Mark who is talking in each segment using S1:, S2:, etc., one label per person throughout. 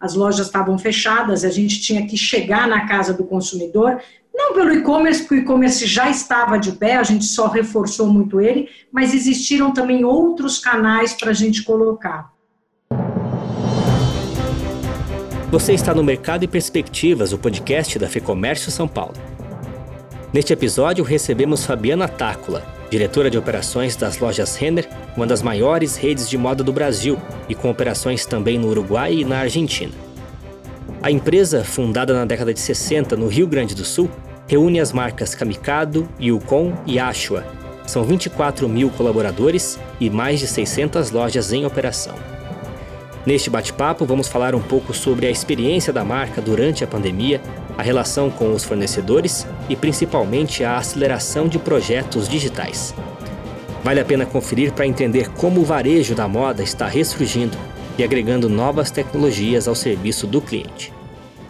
S1: as lojas estavam fechadas, a gente tinha que chegar na casa do consumidor, não pelo e-commerce, porque o e-commerce já estava de pé, a gente só reforçou muito ele, mas existiram também outros canais para a gente colocar.
S2: Você está no Mercado e Perspectivas, o podcast da FEComércio São Paulo. Neste episódio, recebemos Fabiana Tácula, diretora de operações das lojas Renner, uma das maiores redes de moda do Brasil e com operações também no Uruguai e na Argentina. A empresa, fundada na década de 60 no Rio Grande do Sul, reúne as marcas Kamikado, Yukon e Ashua. São 24 mil colaboradores e mais de 600 lojas em operação. Neste bate-papo, vamos falar um pouco sobre a experiência da marca durante a pandemia, a relação com os fornecedores e principalmente a aceleração de projetos digitais. Vale a pena conferir para entender como o varejo da moda está ressurgindo e agregando novas tecnologias ao serviço do cliente.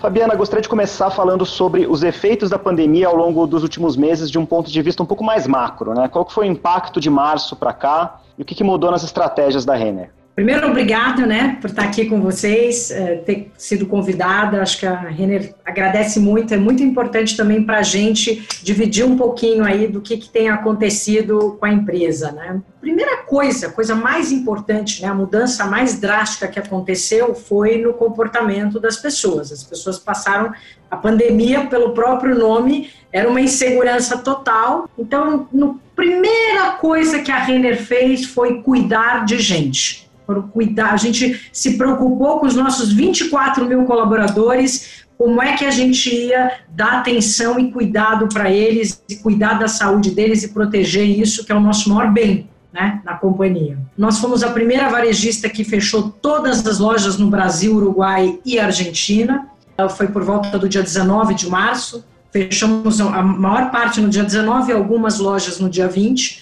S3: Fabiana, gostaria de começar falando sobre os efeitos da pandemia ao longo dos últimos meses de um ponto de vista um pouco mais macro. Né? Qual foi o impacto de março para cá e o que mudou nas estratégias da Renner?
S1: Primeiro, obrigada, né, por estar aqui com vocês, é, ter sido convidada. Acho que a Renner agradece muito. É muito importante também para a gente dividir um pouquinho aí do que, que tem acontecido com a empresa, né. Primeira coisa, coisa mais importante, né, a mudança mais drástica que aconteceu foi no comportamento das pessoas. As pessoas passaram a pandemia, pelo próprio nome, era uma insegurança total. Então, a primeira coisa que a Renner fez foi cuidar de gente para cuidar. A gente se preocupou com os nossos 24 mil colaboradores, como é que a gente ia dar atenção e cuidado para eles, e cuidar da saúde deles e proteger isso, que é o nosso maior bem. Né, na companhia. Nós fomos a primeira varejista que fechou todas as lojas no Brasil, Uruguai e Argentina. Foi por volta do dia 19 de março. Fechamos a maior parte no dia 19 e algumas lojas no dia 20.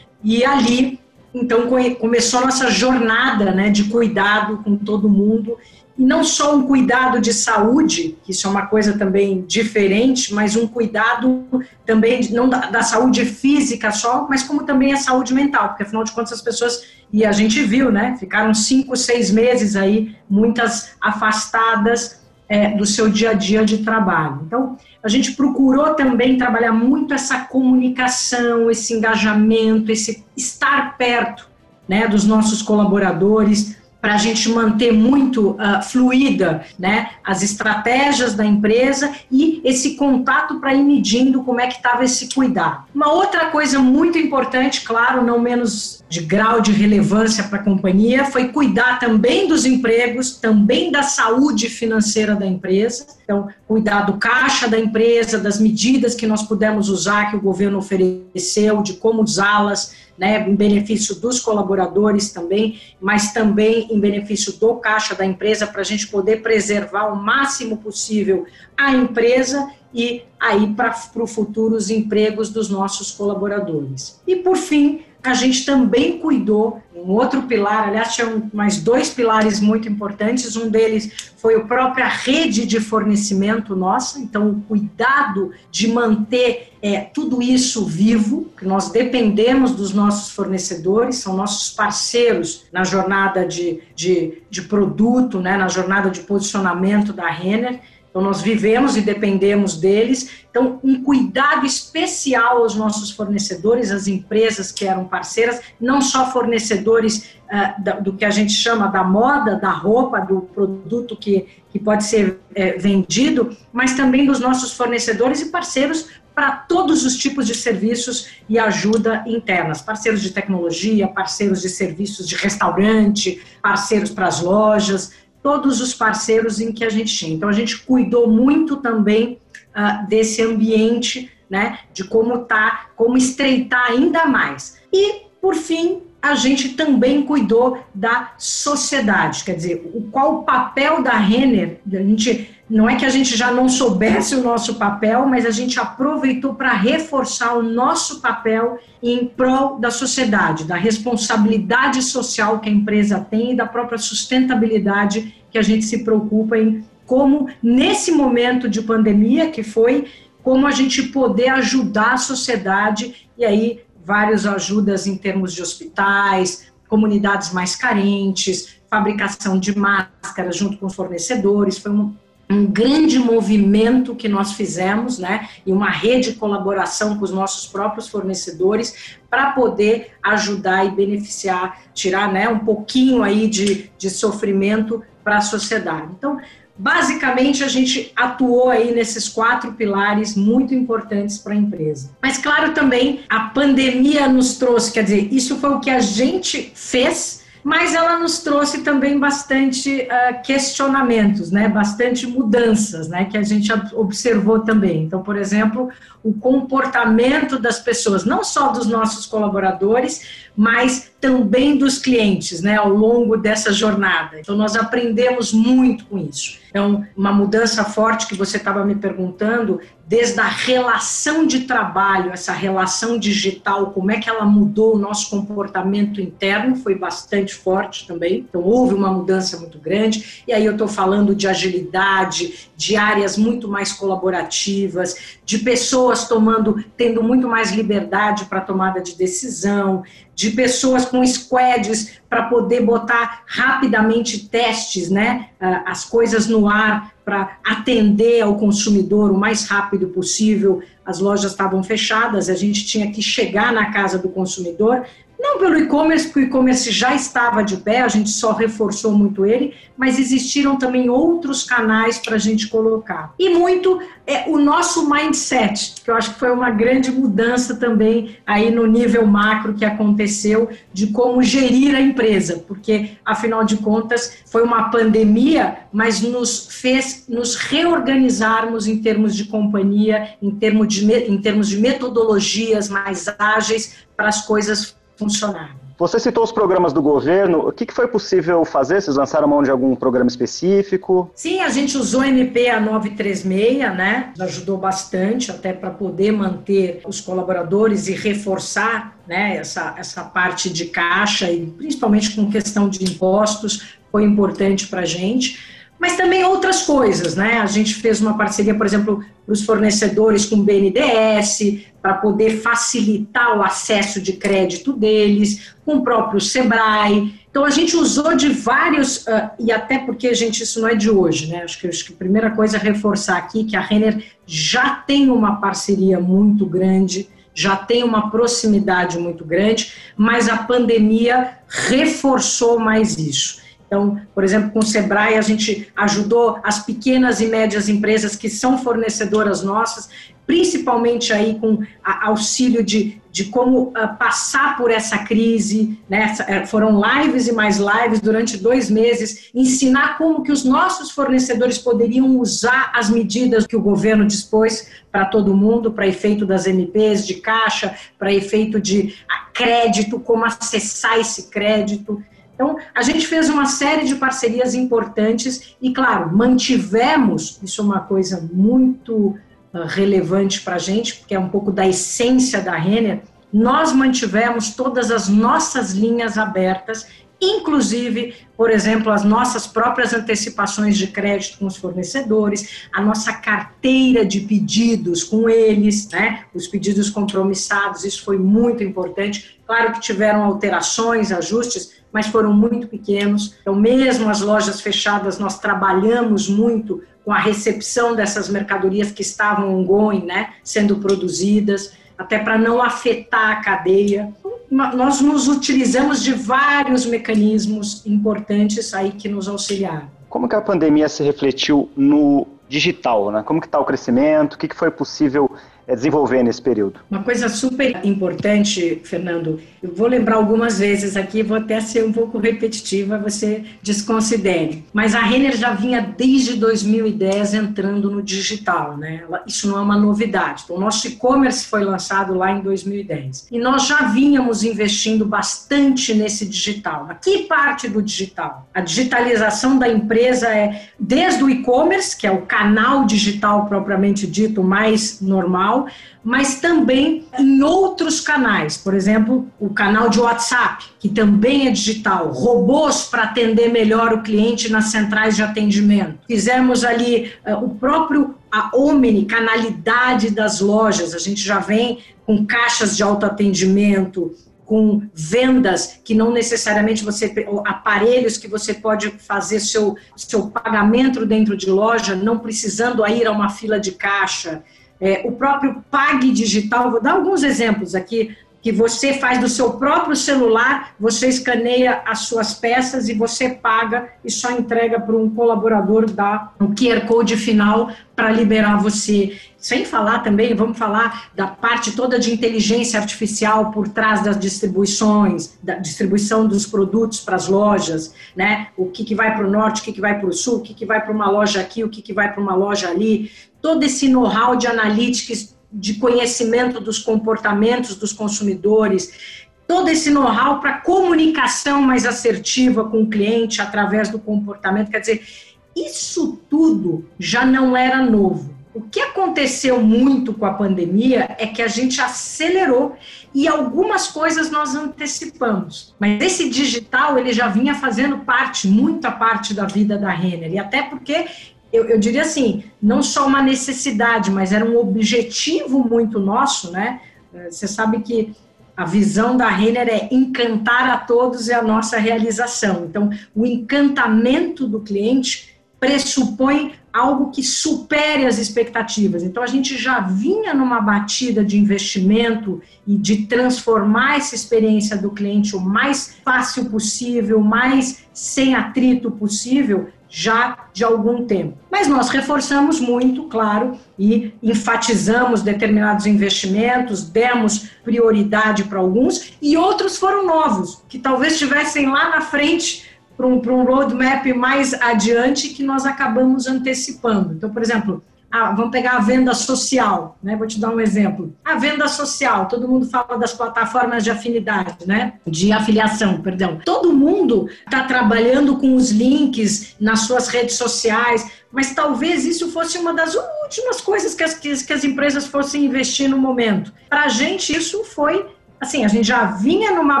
S1: E ali então começou a nossa jornada né, de cuidado com todo mundo, e não só um cuidado de saúde, que isso é uma coisa também diferente, mas um cuidado também, não da, da saúde física só, mas como também a saúde mental, porque afinal de contas as pessoas, e a gente viu, né, ficaram cinco, seis meses aí, muitas afastadas, é, do seu dia a dia de trabalho. Então, a gente procurou também trabalhar muito essa comunicação, esse engajamento, esse estar perto né, dos nossos colaboradores, para a gente manter muito uh, fluida né, as estratégias da empresa e esse contato para ir medindo como é que estava esse cuidado. Uma outra coisa muito importante, claro, não menos de grau de relevância para a companhia, foi cuidar também dos empregos, também da saúde financeira da empresa. Então, cuidar do caixa da empresa, das medidas que nós pudemos usar, que o governo ofereceu, de como usá-las, né, em benefício dos colaboradores também, mas também em benefício do caixa da empresa, para a gente poder preservar o máximo possível a empresa e aí para o futuro os empregos dos nossos colaboradores. E por fim, a gente também cuidou, um outro pilar, aliás, tinha mais dois pilares muito importantes, um deles foi a própria rede de fornecimento nossa, então o cuidado de manter é, tudo isso vivo, que nós dependemos dos nossos fornecedores, são nossos parceiros na jornada de, de, de produto, né, na jornada de posicionamento da Renner, então, nós vivemos e dependemos deles. Então, um cuidado especial aos nossos fornecedores, às empresas que eram parceiras, não só fornecedores uh, do que a gente chama da moda, da roupa, do produto que, que pode ser é, vendido, mas também dos nossos fornecedores e parceiros para todos os tipos de serviços e ajuda internas, parceiros de tecnologia, parceiros de serviços de restaurante, parceiros para as lojas, todos os parceiros em que a gente tinha. Então, a gente cuidou muito também uh, desse ambiente, né, de como tá, como estreitar ainda mais. E, por fim, a gente também cuidou da sociedade, quer dizer, o, qual o papel da Renner, a gente, não é que a gente já não soubesse o nosso papel, mas a gente aproveitou para reforçar o nosso papel em prol da sociedade, da responsabilidade social que a empresa tem e da própria sustentabilidade que a gente se preocupa em como, nesse momento de pandemia que foi, como a gente poder ajudar a sociedade e aí várias ajudas em termos de hospitais, comunidades mais carentes, fabricação de máscaras junto com os fornecedores, foi um, um grande movimento que nós fizemos, né, e uma rede de colaboração com os nossos próprios fornecedores para poder ajudar e beneficiar, tirar, né, um pouquinho aí de, de sofrimento para a sociedade. Então, basicamente a gente atuou aí nesses quatro pilares muito importantes para a empresa. Mas claro também a pandemia nos trouxe, quer dizer, isso foi o que a gente fez mas ela nos trouxe também bastante uh, questionamentos, né, bastante mudanças, né, que a gente observou também. Então, por exemplo, o comportamento das pessoas, não só dos nossos colaboradores, mas também dos clientes, né, ao longo dessa jornada. Então, nós aprendemos muito com isso. Então, uma mudança forte que você estava me perguntando, desde a relação de trabalho, essa relação digital, como é que ela mudou o nosso comportamento interno, foi bastante forte também. Então, houve uma mudança muito grande. E aí, eu estou falando de agilidade, de áreas muito mais colaborativas, de pessoas tomando, tendo muito mais liberdade para tomada de decisão, de pessoas com squads para poder botar rapidamente testes, né, as coisas no ar para atender ao consumidor o mais rápido possível. As lojas estavam fechadas, a gente tinha que chegar na casa do consumidor não pelo e-commerce, porque o e-commerce já estava de pé, a gente só reforçou muito ele, mas existiram também outros canais para a gente colocar. E muito é o nosso mindset, que eu acho que foi uma grande mudança também aí no nível macro que aconteceu de como gerir a empresa, porque afinal de contas foi uma pandemia, mas nos fez nos reorganizarmos em termos de companhia, em termos de, em termos de metodologias mais ágeis para as coisas funcionar.
S3: Você citou os programas do governo. O que, foi possível fazer? Vocês lançaram mão de algum programa específico?
S1: Sim, a gente usou MPA 936, né? Ajudou bastante até para poder manter os colaboradores e reforçar né, essa, essa parte de caixa e principalmente com questão de impostos foi importante para a gente mas também outras coisas, né? A gente fez uma parceria, por exemplo, para os fornecedores com o BNDES, para poder facilitar o acesso de crédito deles, com o próprio Sebrae. Então, a gente usou de vários, uh, e até porque, gente, isso não é de hoje, né? Acho que, acho que a primeira coisa é reforçar aqui que a Renner já tem uma parceria muito grande, já tem uma proximidade muito grande, mas a pandemia reforçou mais isso. Então, por exemplo, com o Sebrae, a gente ajudou as pequenas e médias empresas que são fornecedoras nossas, principalmente aí com auxílio de, de como uh, passar por essa crise, né? É, foram lives e mais lives durante dois meses, ensinar como que os nossos fornecedores poderiam usar as medidas que o governo dispôs para todo mundo, para efeito das MPs de caixa, para efeito de crédito, como acessar esse crédito. Então, a gente fez uma série de parcerias importantes e, claro, mantivemos, isso é uma coisa muito uh, relevante para a gente, porque é um pouco da essência da Renner, nós mantivemos todas as nossas linhas abertas, inclusive, por exemplo, as nossas próprias antecipações de crédito com os fornecedores, a nossa carteira de pedidos com eles, né, os pedidos compromissados, isso foi muito importante. Claro que tiveram alterações, ajustes, mas foram muito pequenos. Então, mesmo as lojas fechadas, nós trabalhamos muito com a recepção dessas mercadorias que estavam ongoing, né, sendo produzidas, até para não afetar a cadeia. Nós nos utilizamos de vários mecanismos importantes aí que nos auxiliaram.
S3: Como que a pandemia se refletiu no digital, né? Como que está o crescimento? O que, que foi possível é, desenvolver nesse período.
S1: Uma coisa super importante, Fernando, eu vou lembrar algumas vezes aqui, vou até ser um pouco repetitiva, você desconsidere. Mas a Renner já vinha desde 2010 entrando no digital, né? Isso não é uma novidade. Então, o nosso e-commerce foi lançado lá em 2010. E nós já vínhamos investindo bastante nesse digital. A que parte do digital? A digitalização da empresa é desde o e-commerce, que é o canal digital propriamente dito mais normal, mas também em outros canais, por exemplo, o canal de WhatsApp, que também é digital, robôs para atender melhor o cliente nas centrais de atendimento. Fizemos ali uh, o próprio a omni, canalidade das lojas, a gente já vem com caixas de autoatendimento, com vendas que não necessariamente você aparelhos que você pode fazer seu seu pagamento dentro de loja, não precisando ir a uma fila de caixa. É, o próprio Pag Digital, vou dar alguns exemplos aqui que você faz do seu próprio celular, você escaneia as suas peças e você paga e só entrega para um colaborador da o QR Code final para liberar você. Sem falar também, vamos falar da parte toda de inteligência artificial por trás das distribuições, da distribuição dos produtos para as lojas, né? O que, que vai para o norte, o que, que vai para o sul, o que, que vai para uma loja aqui, o que, que vai para uma loja ali. Todo esse know-how de analytics de conhecimento dos comportamentos dos consumidores, todo esse know-how para comunicação mais assertiva com o cliente através do comportamento. Quer dizer, isso tudo já não era novo. O que aconteceu muito com a pandemia é que a gente acelerou e algumas coisas nós antecipamos. Mas esse digital ele já vinha fazendo parte, muita parte da vida da Renner. E até porque eu, eu, diria assim, não só uma necessidade, mas era um objetivo muito nosso, né? É, você sabe que a visão da Renner é encantar a todos é a nossa realização. Então, o encantamento do cliente pressupõe algo que supere as expectativas. Então, a gente já vinha numa batida de investimento e de transformar essa experiência do cliente o mais fácil possível, mais sem atrito possível, já de algum tempo. Mas nós reforçamos muito, claro, e enfatizamos determinados investimentos, demos prioridade para alguns, e outros foram novos, que talvez estivessem lá na frente para um, um roadmap mais adiante que nós acabamos antecipando. Então, por exemplo, ah, vamos pegar a venda social, né? Vou te dar um exemplo. A venda social, todo mundo fala das plataformas de afinidade, né? De afiliação, perdão. Todo mundo está trabalhando com os links nas suas redes sociais, mas talvez isso fosse uma das últimas coisas que as, que as empresas fossem investir no momento. Para a gente, isso foi assim, a gente já vinha numa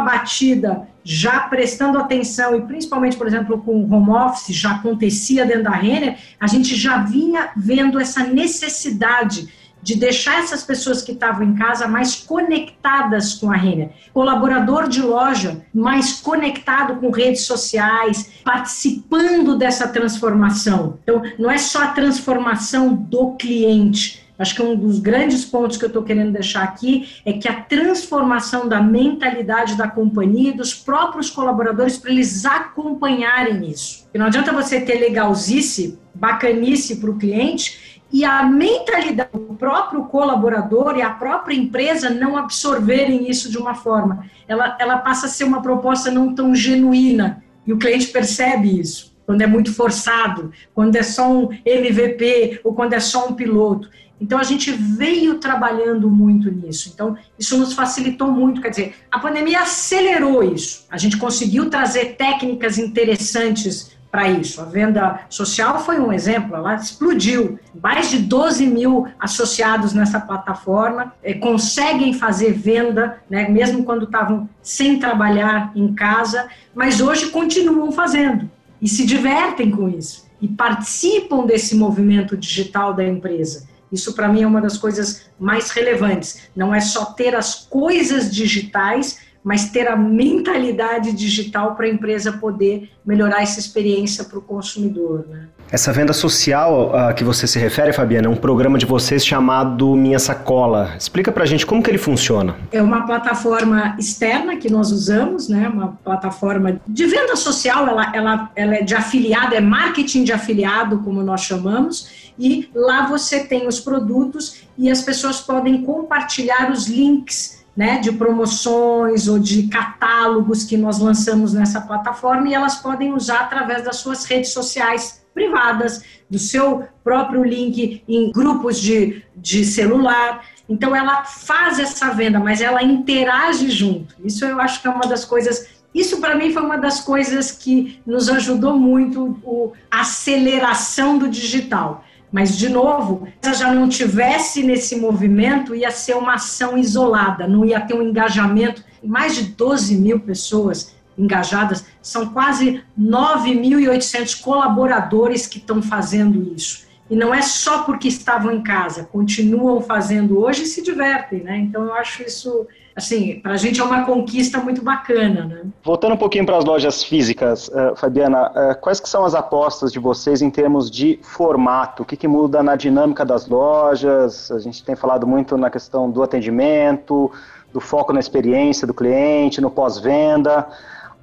S1: batida, já prestando atenção, e principalmente, por exemplo, com o home office, já acontecia dentro da Renner, a gente já vinha vendo essa necessidade de deixar essas pessoas que estavam em casa mais conectadas com a Renner. Colaborador de loja mais conectado com redes sociais, participando dessa transformação. Então, não é só a transformação do cliente, Acho que um dos grandes pontos que eu estou querendo deixar aqui é que a transformação da mentalidade da companhia e dos próprios colaboradores para eles acompanharem isso. E não adianta você ter legalzice, bacanice para o cliente e a mentalidade do próprio colaborador e a própria empresa não absorverem isso de uma forma. Ela, ela passa a ser uma proposta não tão genuína e o cliente percebe isso. Quando é muito forçado, quando é só um MVP ou quando é só um piloto. Então a gente veio trabalhando muito nisso. Então isso nos facilitou muito, quer dizer, a pandemia acelerou isso. A gente conseguiu trazer técnicas interessantes para isso. A venda social foi um exemplo, ela explodiu. Mais de 12 mil associados nessa plataforma eh, conseguem fazer venda, né, mesmo quando estavam sem trabalhar em casa, mas hoje continuam fazendo e se divertem com isso e participam desse movimento digital da empresa. Isso, para mim, é uma das coisas mais relevantes. Não é só ter as coisas digitais, mas ter a mentalidade digital para a empresa poder melhorar essa experiência para o consumidor. Né?
S3: Essa venda social a que você se refere, Fabiana, é um programa de vocês chamado Minha Sacola. Explica para a gente como que ele funciona.
S1: É uma plataforma externa que nós usamos, né? uma plataforma de venda social, ela, ela, ela é de afiliado, é marketing de afiliado, como nós chamamos, e lá você tem os produtos e as pessoas podem compartilhar os links né, de promoções ou de catálogos que nós lançamos nessa plataforma e elas podem usar através das suas redes sociais privadas, do seu próprio link em grupos de, de celular. Então, ela faz essa venda, mas ela interage junto. Isso eu acho que é uma das coisas isso para mim foi uma das coisas que nos ajudou muito a aceleração do digital. Mas, de novo, se ela já não tivesse nesse movimento, ia ser uma ação isolada, não ia ter um engajamento. Mais de 12 mil pessoas engajadas, são quase 9.800 colaboradores que estão fazendo isso. E não é só porque estavam em casa, continuam fazendo hoje e se divertem, né? Então, eu acho isso assim, para a gente é uma conquista muito bacana, né?
S3: Voltando um pouquinho para as lojas físicas, uh, Fabiana, uh, quais que são as apostas de vocês em termos de formato? O que, que muda na dinâmica das lojas? A gente tem falado muito na questão do atendimento, do foco na experiência do cliente, no pós-venda.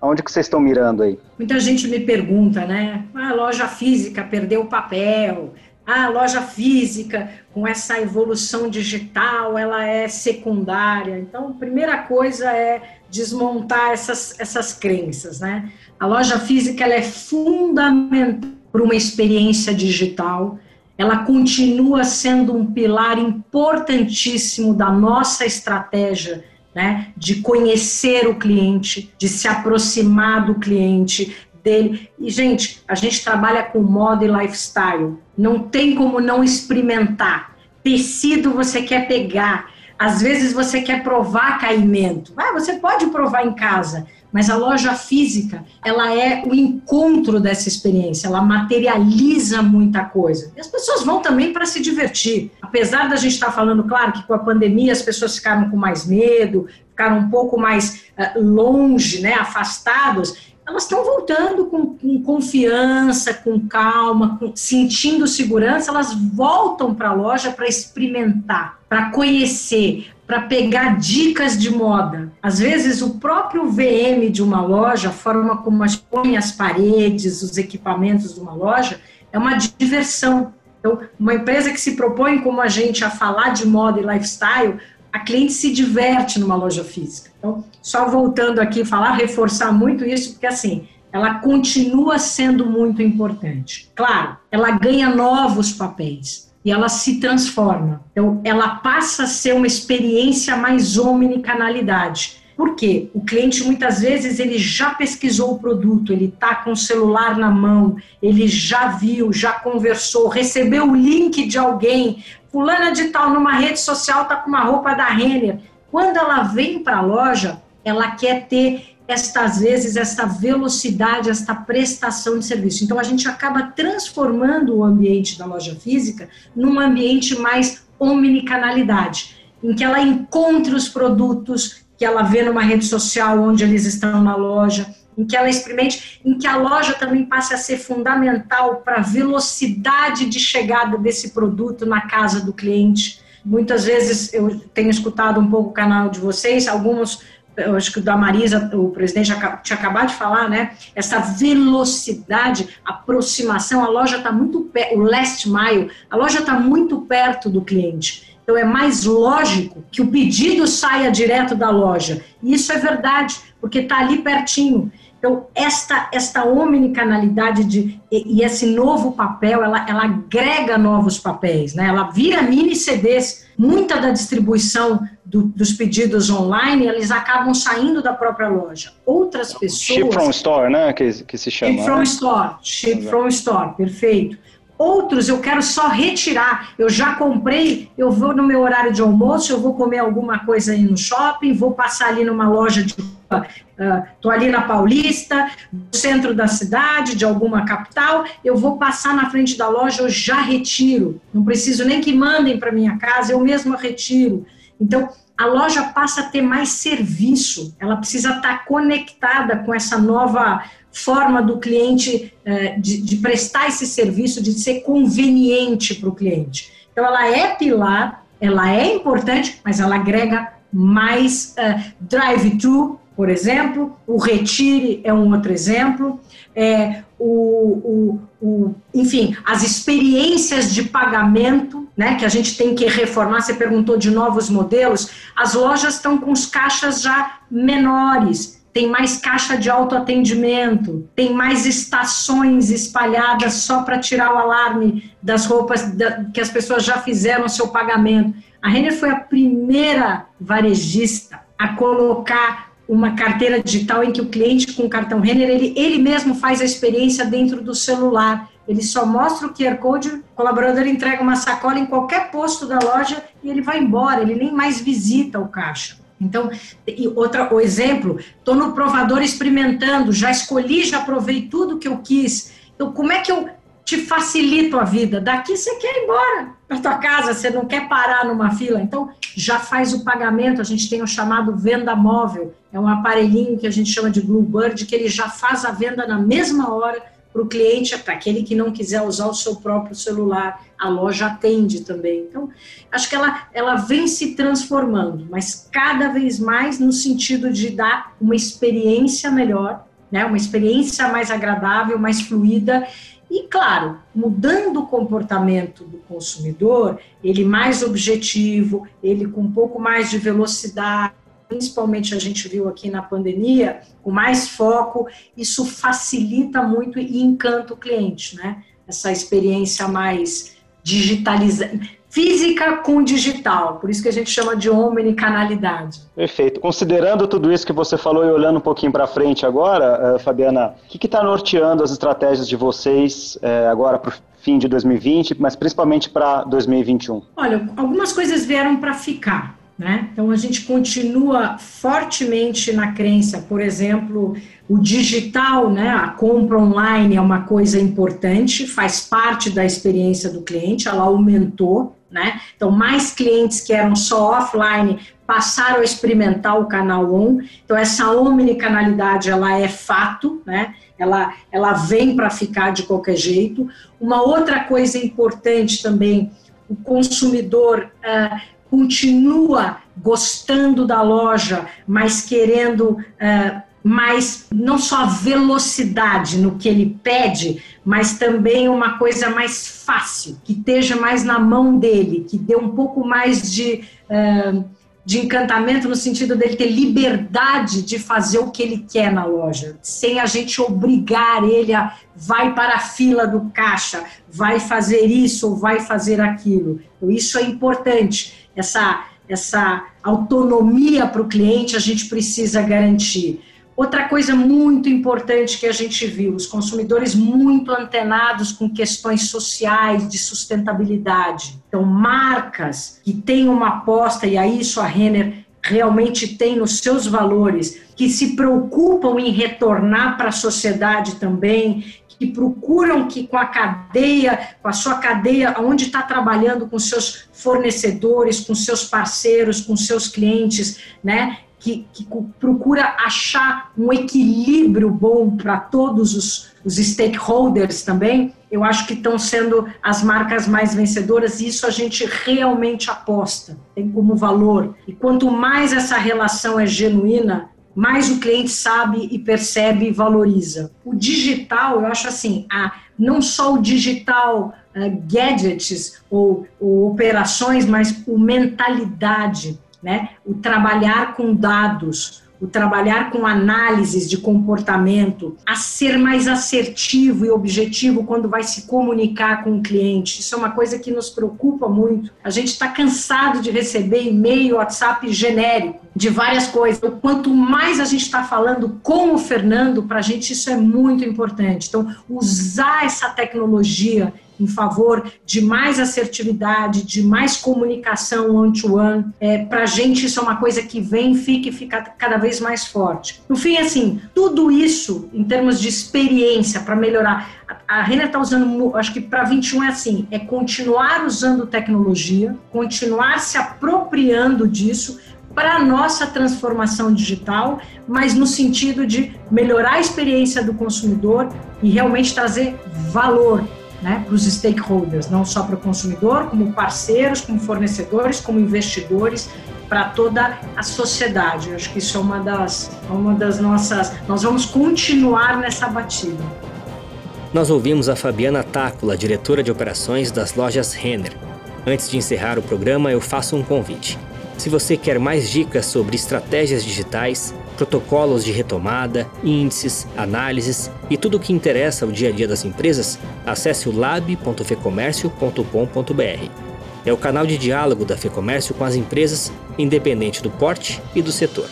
S3: Onde que vocês estão mirando aí?
S1: Muita gente me pergunta, né? Ah, a loja física perdeu o papel. A loja física, com essa evolução digital, ela é secundária. Então, a primeira coisa é desmontar essas, essas crenças, né? A loja física ela é fundamental para uma experiência digital. Ela continua sendo um pilar importantíssimo da nossa estratégia né, de conhecer o cliente, de se aproximar do cliente, dele. E, gente, a gente trabalha com moda e lifestyle. Não tem como não experimentar. Tecido você quer pegar. Às vezes você quer provar caimento. Ah, você pode provar em casa, mas a loja física, ela é o encontro dessa experiência, ela materializa muita coisa. E as pessoas vão também para se divertir. Apesar da gente estar tá falando, claro, que com a pandemia as pessoas ficaram com mais medo, ficaram um pouco mais uh, longe, né, afastadas, elas estão voltando com, com, confiança, com calma, com, sentindo segurança, elas voltam para a loja para experimentar, para conhecer, para pegar dicas de moda. Às vezes, o próprio VM de uma loja, a forma como as põe as paredes, os equipamentos de uma loja, é uma diversão. Então, uma empresa que se propõe como a gente a falar de moda e lifestyle, a cliente se diverte numa loja física. Então, só voltando aqui falar, reforçar muito isso, porque assim, ela continua sendo muito importante. Claro, ela ganha novos papéis e ela se transforma. Então, ela passa a ser uma experiência mais omnicanalidade. Por quê? O cliente muitas vezes ele já pesquisou o produto, ele está com o celular na mão, ele já viu, já conversou, recebeu o link de alguém, fulana de tal numa rede social está com uma roupa da Renner. Quando ela vem para a loja, ela quer ter esta, às vezes, esta velocidade, esta prestação de serviço. Então, a gente acaba transformando o ambiente da loja física num ambiente mais omnicanalidade, em que ela encontre os produtos que ela vê numa rede social onde eles estão na loja, em que ela experimente, em que a loja também passe a ser fundamental para a velocidade de chegada desse produto na casa do cliente. Muitas vezes eu tenho escutado um pouco o canal de vocês, alguns eu acho que o da Marisa, o presidente já tinha acabado de falar, né? Essa velocidade, aproximação, a loja está muito perto, o last mile, a loja está muito perto do cliente. Então é mais lógico que o pedido saia direto da loja. E isso é verdade, porque está ali pertinho. Então, esta, esta omnicanalidade de, e, e, esse novo papel, ela, ela agrega novos papéis, né? ela vira mini CDs. Muita da distribuição do, dos pedidos online, eles acabam saindo da própria loja. Outras pessoas...
S3: Ship from store, né? Que, que se chama.
S1: Ship from né? store, ship from store, perfeito. Outros eu quero só retirar. Eu já comprei, eu vou no meu horário de almoço, eu vou comer alguma coisa aí no shopping, vou passar ali numa loja de estou uh, ali na Paulista, no centro da cidade, de alguma capital, eu vou passar na frente da loja, eu já retiro. Não preciso nem que mandem para minha casa, eu mesma retiro. Então, a loja passa a ter mais serviço, ela precisa estar conectada com essa nova forma do cliente uh, de, de prestar esse serviço, de ser conveniente para o cliente. Então, ela é pilar, ela é importante, mas ela agrega mais uh, drive-thru, por exemplo, o Retire é um outro exemplo, é, o, o, o, enfim, as experiências de pagamento, né, que a gente tem que reformar, você perguntou de novos modelos, as lojas estão com os caixas já menores, tem mais caixa de autoatendimento, tem mais estações espalhadas só para tirar o alarme das roupas da, que as pessoas já fizeram o seu pagamento. A Renner foi a primeira varejista a colocar uma carteira digital em que o cliente com o cartão Renner, ele, ele mesmo faz a experiência dentro do celular. Ele só mostra o QR Code, o colaborador entrega uma sacola em qualquer posto da loja e ele vai embora, ele nem mais visita o caixa. Então, e outra, o exemplo, estou no provador experimentando, já escolhi, já provei tudo que eu quis. Então, como é que eu te facilitam a vida. Daqui você quer ir embora para tua casa, você não quer parar numa fila. Então, já faz o pagamento. A gente tem o chamado venda móvel. É um aparelhinho que a gente chama de Bluebird, que ele já faz a venda na mesma hora para o cliente, para aquele que não quiser usar o seu próprio celular. A loja atende também. Então, acho que ela, ela vem se transformando, mas cada vez mais no sentido de dar uma experiência melhor, né, uma experiência mais agradável, mais fluida e, claro, mudando o comportamento do consumidor, ele mais objetivo, ele com um pouco mais de velocidade, principalmente a gente viu aqui na pandemia, com mais foco, isso facilita muito e encanta o cliente, né? Essa experiência mais digitalizada física com digital, por isso que a gente chama de omnicanalidade.
S3: Perfeito. Considerando tudo isso que você falou e olhando um pouquinho para frente agora, uh, Fabiana, o que está norteando as estratégias de vocês uh, agora para o fim de 2020, mas principalmente para 2021?
S1: Olha, algumas coisas vieram para ficar. Né? Então a gente continua fortemente na crença, por exemplo, o digital, né, a compra online é uma coisa importante, faz parte da experiência do cliente, ela aumentou, né? Então, mais clientes que eram só offline passaram a experimentar o canal on. Então, essa omnicanalidade, ela é fato, né? Ela, ela vem para ficar de qualquer jeito. Uma outra coisa importante também, o consumidor uh, continua gostando da loja, mas querendo uh, mais não só velocidade no que ele pede, mas também uma coisa mais fácil, que esteja mais na mão dele, que dê um pouco mais de, uh, de encantamento no sentido dele ter liberdade de fazer o que ele quer na loja, sem a gente obrigar ele a vai para a fila do caixa, vai fazer isso ou vai fazer aquilo. Então, isso é importante. Essa, essa autonomia para o cliente a gente precisa garantir. Outra coisa muito importante que a gente viu, os consumidores muito antenados com questões sociais de sustentabilidade. Então, marcas que têm uma aposta, e aí isso a Renner realmente tem nos seus valores, que se preocupam em retornar para a sociedade também, que procuram que com a cadeia, com a sua cadeia, onde está trabalhando com seus fornecedores, com seus parceiros, com seus clientes, né, que, que procura achar um equilíbrio bom para todos os, os stakeholders também, eu acho que estão sendo as marcas mais vencedoras e isso a gente realmente aposta, tem como valor. E quanto mais essa relação é genuína, mais o cliente sabe e percebe e valoriza. O digital, eu acho assim, a, não só o digital uh, gadgets ou, ou operações, mas o mentalidade né? O trabalhar com dados, o trabalhar com análises de comportamento, a ser mais assertivo e objetivo quando vai se comunicar com o cliente. Isso é uma coisa que nos preocupa muito. A gente está cansado de receber e-mail, WhatsApp genérico de várias coisas. Então, quanto mais a gente está falando com o Fernando, para a gente isso é muito importante. Então, usar essa tecnologia em favor de mais assertividade, de mais comunicação one-to-one. É, Para a gente, isso é uma coisa que vem, fica e fica cada vez mais forte. No fim, assim, tudo isso, em termos de experiência, para melhorar. A, a Renner está usando, acho que para 21 é assim: é continuar usando tecnologia, continuar se apropriando disso para a nossa transformação digital, mas no sentido de melhorar a experiência do consumidor e realmente trazer valor né, para os stakeholders, não só para o consumidor, como parceiros, como fornecedores, como investidores, para toda a sociedade. Eu acho que isso é uma das, uma das nossas. Nós vamos continuar nessa batida.
S2: Nós ouvimos a Fabiana Tácula, diretora de operações das lojas Renner. Antes de encerrar o programa, eu faço um convite. Se você quer mais dicas sobre estratégias digitais, protocolos de retomada, índices, análises e tudo o que interessa ao dia a dia das empresas, acesse o lab.fecomércio.com.br. É o canal de diálogo da Fecomércio com as empresas, independente do porte e do setor.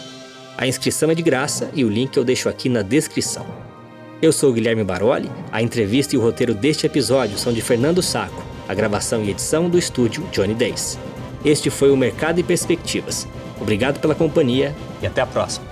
S2: A inscrição é de graça e o link eu deixo aqui na descrição. Eu sou Guilherme Baroli, a entrevista e o roteiro deste episódio são de Fernando Saco, a gravação e edição do estúdio Johnny Days. Este foi o Mercado e Perspectivas. Obrigado pela companhia e até a próxima.